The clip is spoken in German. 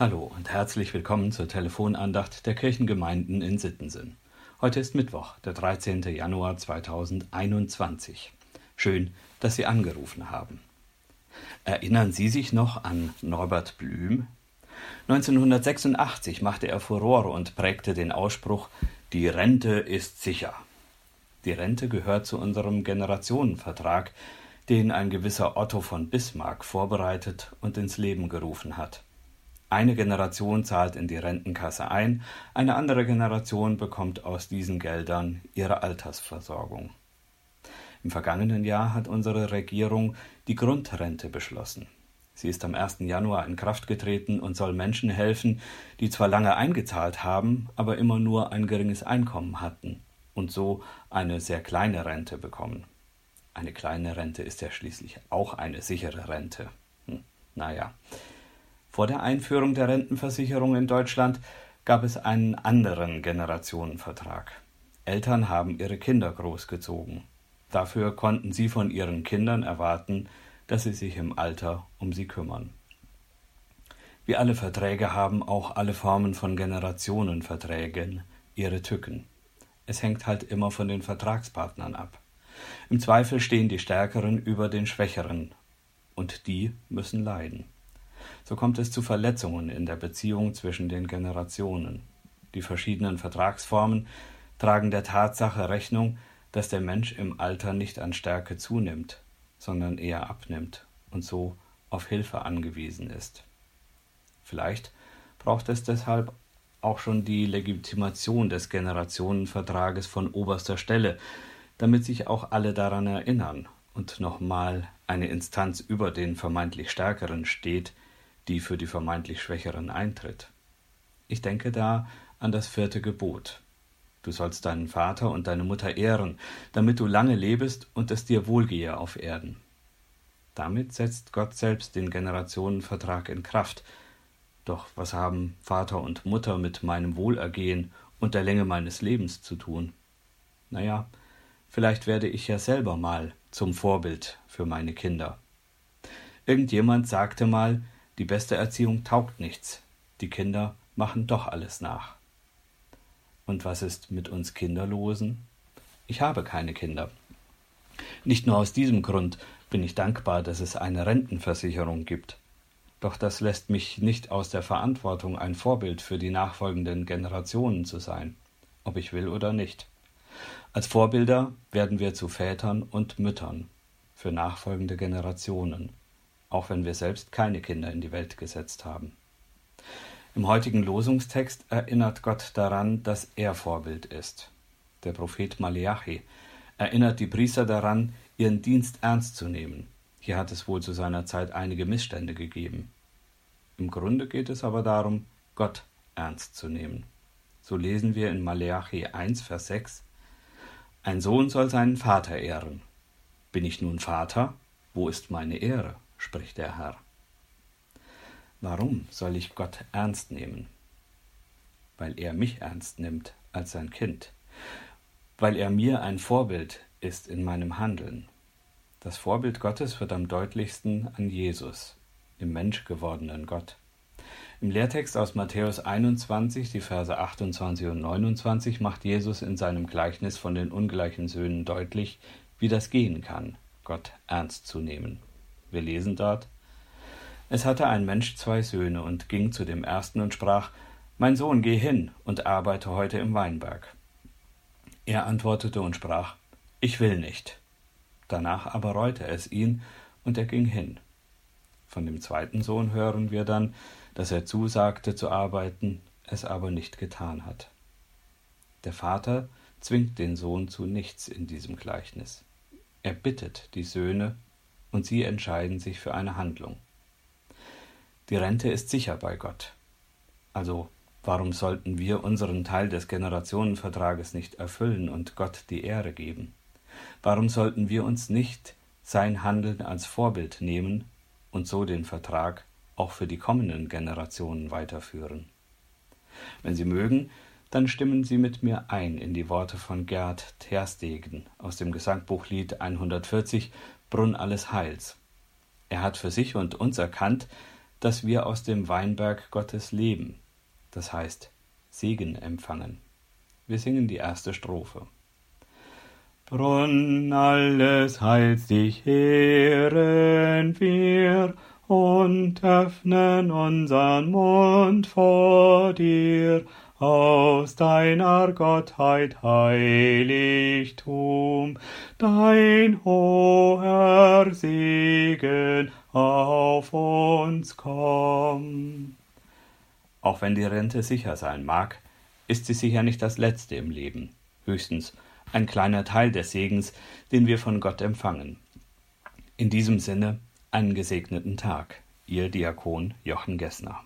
Hallo und herzlich willkommen zur Telefonandacht der Kirchengemeinden in Sittensen. Heute ist Mittwoch, der 13. Januar 2021. Schön, dass Sie angerufen haben. Erinnern Sie sich noch an Norbert Blüm? 1986 machte er Furore und prägte den Ausspruch Die Rente ist sicher. Die Rente gehört zu unserem Generationenvertrag, den ein gewisser Otto von Bismarck vorbereitet und ins Leben gerufen hat. Eine Generation zahlt in die Rentenkasse ein, eine andere Generation bekommt aus diesen Geldern ihre Altersversorgung. Im vergangenen Jahr hat unsere Regierung die Grundrente beschlossen. Sie ist am 1. Januar in Kraft getreten und soll Menschen helfen, die zwar lange eingezahlt haben, aber immer nur ein geringes Einkommen hatten und so eine sehr kleine Rente bekommen. Eine kleine Rente ist ja schließlich auch eine sichere Rente. Hm, naja. Vor der Einführung der Rentenversicherung in Deutschland gab es einen anderen Generationenvertrag. Eltern haben ihre Kinder großgezogen. Dafür konnten sie von ihren Kindern erwarten, dass sie sich im Alter um sie kümmern. Wie alle Verträge haben auch alle Formen von Generationenverträgen ihre Tücken. Es hängt halt immer von den Vertragspartnern ab. Im Zweifel stehen die Stärkeren über den Schwächeren, und die müssen leiden so kommt es zu Verletzungen in der Beziehung zwischen den Generationen. Die verschiedenen Vertragsformen tragen der Tatsache Rechnung, dass der Mensch im Alter nicht an Stärke zunimmt, sondern eher abnimmt und so auf Hilfe angewiesen ist. Vielleicht braucht es deshalb auch schon die Legitimation des Generationenvertrages von oberster Stelle, damit sich auch alle daran erinnern und nochmal eine Instanz über den vermeintlich Stärkeren steht, die für die vermeintlich Schwächeren eintritt. Ich denke da an das vierte Gebot. Du sollst deinen Vater und deine Mutter ehren, damit du lange lebest und es dir wohlgehe auf Erden. Damit setzt Gott selbst den Generationenvertrag in Kraft. Doch was haben Vater und Mutter mit meinem Wohlergehen und der Länge meines Lebens zu tun? Naja, vielleicht werde ich ja selber mal zum Vorbild für meine Kinder. Irgendjemand sagte mal, die beste Erziehung taugt nichts. Die Kinder machen doch alles nach. Und was ist mit uns Kinderlosen? Ich habe keine Kinder. Nicht nur aus diesem Grund bin ich dankbar, dass es eine Rentenversicherung gibt. Doch das lässt mich nicht aus der Verantwortung, ein Vorbild für die nachfolgenden Generationen zu sein, ob ich will oder nicht. Als Vorbilder werden wir zu Vätern und Müttern für nachfolgende Generationen auch wenn wir selbst keine Kinder in die Welt gesetzt haben. Im heutigen Losungstext erinnert Gott daran, dass er Vorbild ist. Der Prophet Maleachi erinnert die Priester daran, ihren Dienst ernst zu nehmen. Hier hat es wohl zu seiner Zeit einige Missstände gegeben. Im Grunde geht es aber darum, Gott ernst zu nehmen. So lesen wir in Maleachi 1, Vers 6, Ein Sohn soll seinen Vater ehren. Bin ich nun Vater? Wo ist meine Ehre? Spricht der Herr. Warum soll ich Gott ernst nehmen? Weil er mich ernst nimmt als sein Kind, weil er mir ein Vorbild ist in meinem Handeln. Das Vorbild Gottes wird am deutlichsten an Jesus, im menschgewordenen Gott. Im Lehrtext aus Matthäus 21, die Verse 28 und 29, macht Jesus in seinem Gleichnis von den ungleichen Söhnen deutlich, wie das gehen kann, Gott ernst zu nehmen. Wir lesen dort Es hatte ein Mensch zwei Söhne und ging zu dem ersten und sprach Mein Sohn, geh hin und arbeite heute im Weinberg. Er antwortete und sprach Ich will nicht. Danach aber reute es ihn, und er ging hin. Von dem zweiten Sohn hören wir dann, dass er zusagte zu arbeiten, es aber nicht getan hat. Der Vater zwingt den Sohn zu nichts in diesem Gleichnis. Er bittet die Söhne, und sie entscheiden sich für eine Handlung. Die Rente ist sicher bei Gott. Also warum sollten wir unseren Teil des Generationenvertrages nicht erfüllen und Gott die Ehre geben? Warum sollten wir uns nicht sein Handeln als Vorbild nehmen und so den Vertrag auch für die kommenden Generationen weiterführen? Wenn Sie mögen, dann stimmen Sie mit mir ein in die Worte von Gerd Terstegen aus dem Gesangbuchlied 140 Brunn alles Heils. Er hat für sich und uns erkannt, dass wir aus dem Weinberg Gottes leben, das heißt Segen empfangen. Wir singen die erste Strophe. Brunn alles Heils dich ehren wir und öffnen unsern Mund vor dir, aus deiner Gottheit Heiligtum, dein hoher Segen auf uns komm. Auch wenn die Rente sicher sein mag, ist sie sicher nicht das Letzte im Leben, höchstens ein kleiner Teil des Segens, den wir von Gott empfangen. In diesem Sinne einen gesegneten Tag. Ihr Diakon Jochen Gessner.